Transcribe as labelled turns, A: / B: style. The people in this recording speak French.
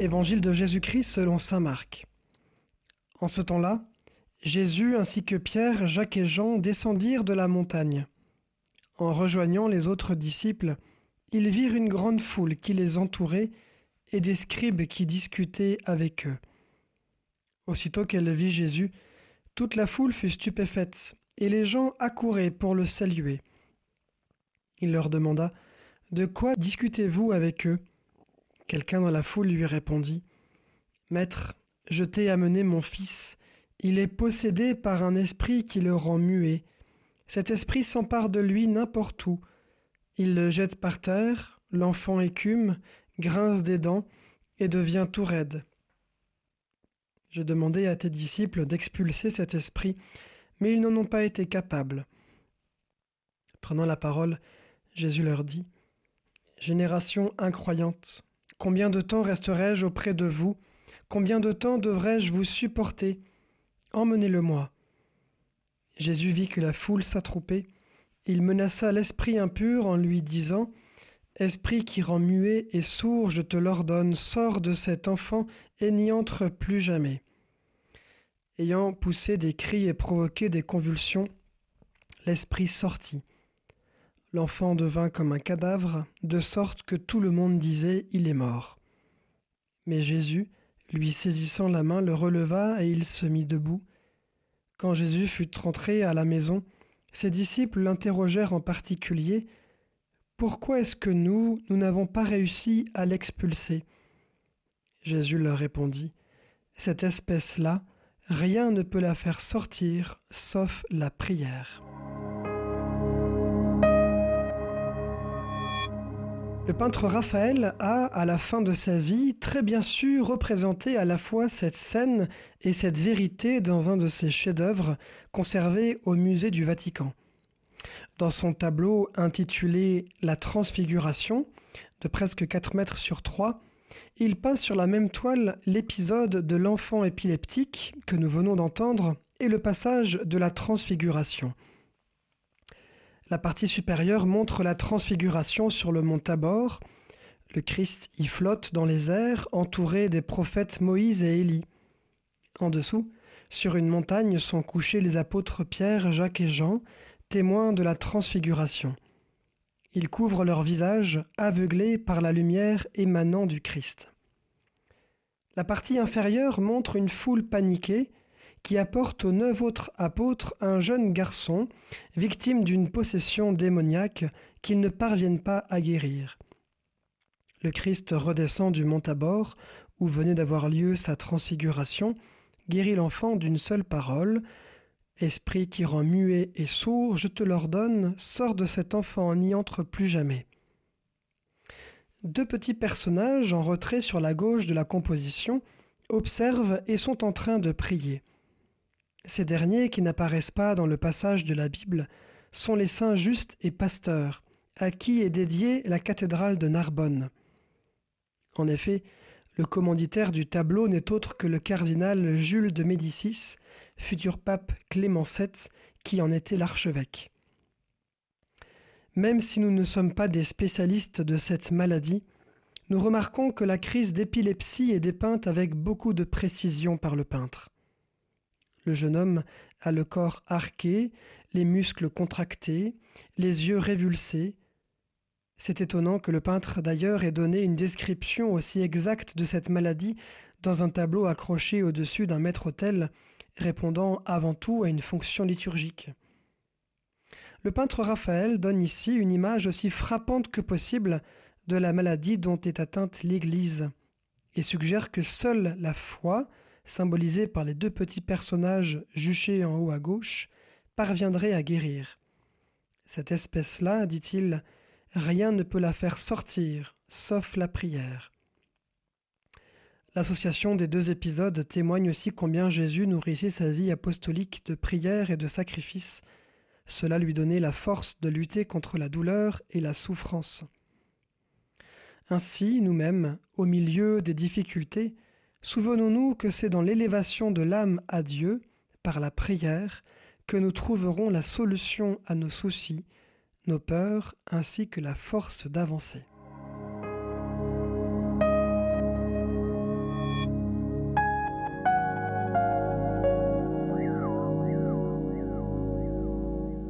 A: Évangile de Jésus-Christ selon Saint Marc. En ce temps-là, Jésus ainsi que Pierre, Jacques et Jean descendirent de la montagne. En rejoignant les autres disciples, ils virent une grande foule qui les entourait et des scribes qui discutaient avec eux. Aussitôt qu'elle vit Jésus, toute la foule fut stupéfaite, et les gens accouraient pour le saluer. Il leur demanda De quoi discutez-vous avec eux? Quelqu'un dans la foule lui répondit Maître, je t'ai amené mon fils. Il est possédé par un esprit qui le rend muet. Cet esprit s'empare de lui n'importe où. Il le jette par terre, l'enfant écume, grince des dents et devient tout raide. J'ai demandé à tes disciples d'expulser cet esprit, mais ils n'en ont pas été capables. Prenant la parole, Jésus leur dit Génération incroyante, Combien de temps resterai-je auprès de vous? Combien de temps devrais-je vous supporter? Emmenez-le-moi. Jésus vit que la foule s'attroupait. Il menaça l'esprit impur en lui disant Esprit qui rend muet et sourd, je te l'ordonne, sors de cet enfant et n'y entre plus jamais. Ayant poussé des cris et provoqué des convulsions, l'esprit sortit. L'enfant devint comme un cadavre, de sorte que tout le monde disait Il est mort. Mais Jésus, lui saisissant la main, le releva et il se mit debout. Quand Jésus fut rentré à la maison, ses disciples l'interrogèrent en particulier Pourquoi est-ce que nous, nous n'avons pas réussi à l'expulser? Jésus leur répondit Cette espèce-là, rien ne peut la faire sortir sauf la prière. Le peintre Raphaël a, à la fin de sa vie, très bien su représenter à la fois cette scène et cette vérité dans un de ses chefs-d'œuvre conservés au musée du Vatican. Dans son tableau intitulé La Transfiguration, de presque 4 mètres sur 3, il peint sur la même toile l'épisode de l'enfant épileptique que nous venons d'entendre et le passage de la Transfiguration. La partie supérieure montre la transfiguration sur le mont Tabor. Le Christ y flotte dans les airs, entouré des prophètes Moïse et Élie. En dessous, sur une montagne sont couchés les apôtres Pierre, Jacques et Jean, témoins de la transfiguration. Ils couvrent leurs visages, aveuglés par la lumière émanant du Christ. La partie inférieure montre une foule paniquée, qui apporte aux neuf autres apôtres un jeune garçon victime d'une possession démoniaque qu'ils ne parviennent pas à guérir. Le Christ redescend du mont Tabor, où venait d'avoir lieu sa transfiguration, guérit l'enfant d'une seule parole. Esprit qui rend muet et sourd, je te l'ordonne, sors de cet enfant, n'y entre plus jamais. Deux petits personnages en retrait sur la gauche de la composition observent et sont en train de prier. Ces derniers, qui n'apparaissent pas dans le passage de la Bible, sont les saints justes et pasteurs, à qui est dédiée la cathédrale de Narbonne. En effet, le commanditaire du tableau n'est autre que le cardinal Jules de Médicis, futur pape Clément VII, qui en était l'archevêque. Même si nous ne sommes pas des spécialistes de cette maladie, nous remarquons que la crise d'épilepsie est dépeinte avec beaucoup de précision par le peintre. Le jeune homme a le corps arqué, les muscles contractés, les yeux révulsés. C'est étonnant que le peintre d'ailleurs ait donné une description aussi exacte de cette maladie dans un tableau accroché au-dessus d'un maître-autel, répondant avant tout à une fonction liturgique. Le peintre Raphaël donne ici une image aussi frappante que possible de la maladie dont est atteinte l'Église, et suggère que seule la foi, symbolisé par les deux petits personnages juchés en haut à gauche, parviendrait à guérir. Cette espèce-là, dit-il, rien ne peut la faire sortir, sauf la prière. L'association des deux épisodes témoigne aussi combien Jésus nourrissait sa vie apostolique de prière et de sacrifice. Cela lui donnait la force de lutter contre la douleur et la souffrance. Ainsi, nous-mêmes, au milieu des difficultés, Souvenons-nous que c'est dans l'élévation de l'âme à Dieu, par la prière, que nous trouverons la solution à nos soucis, nos peurs, ainsi que la force d'avancer.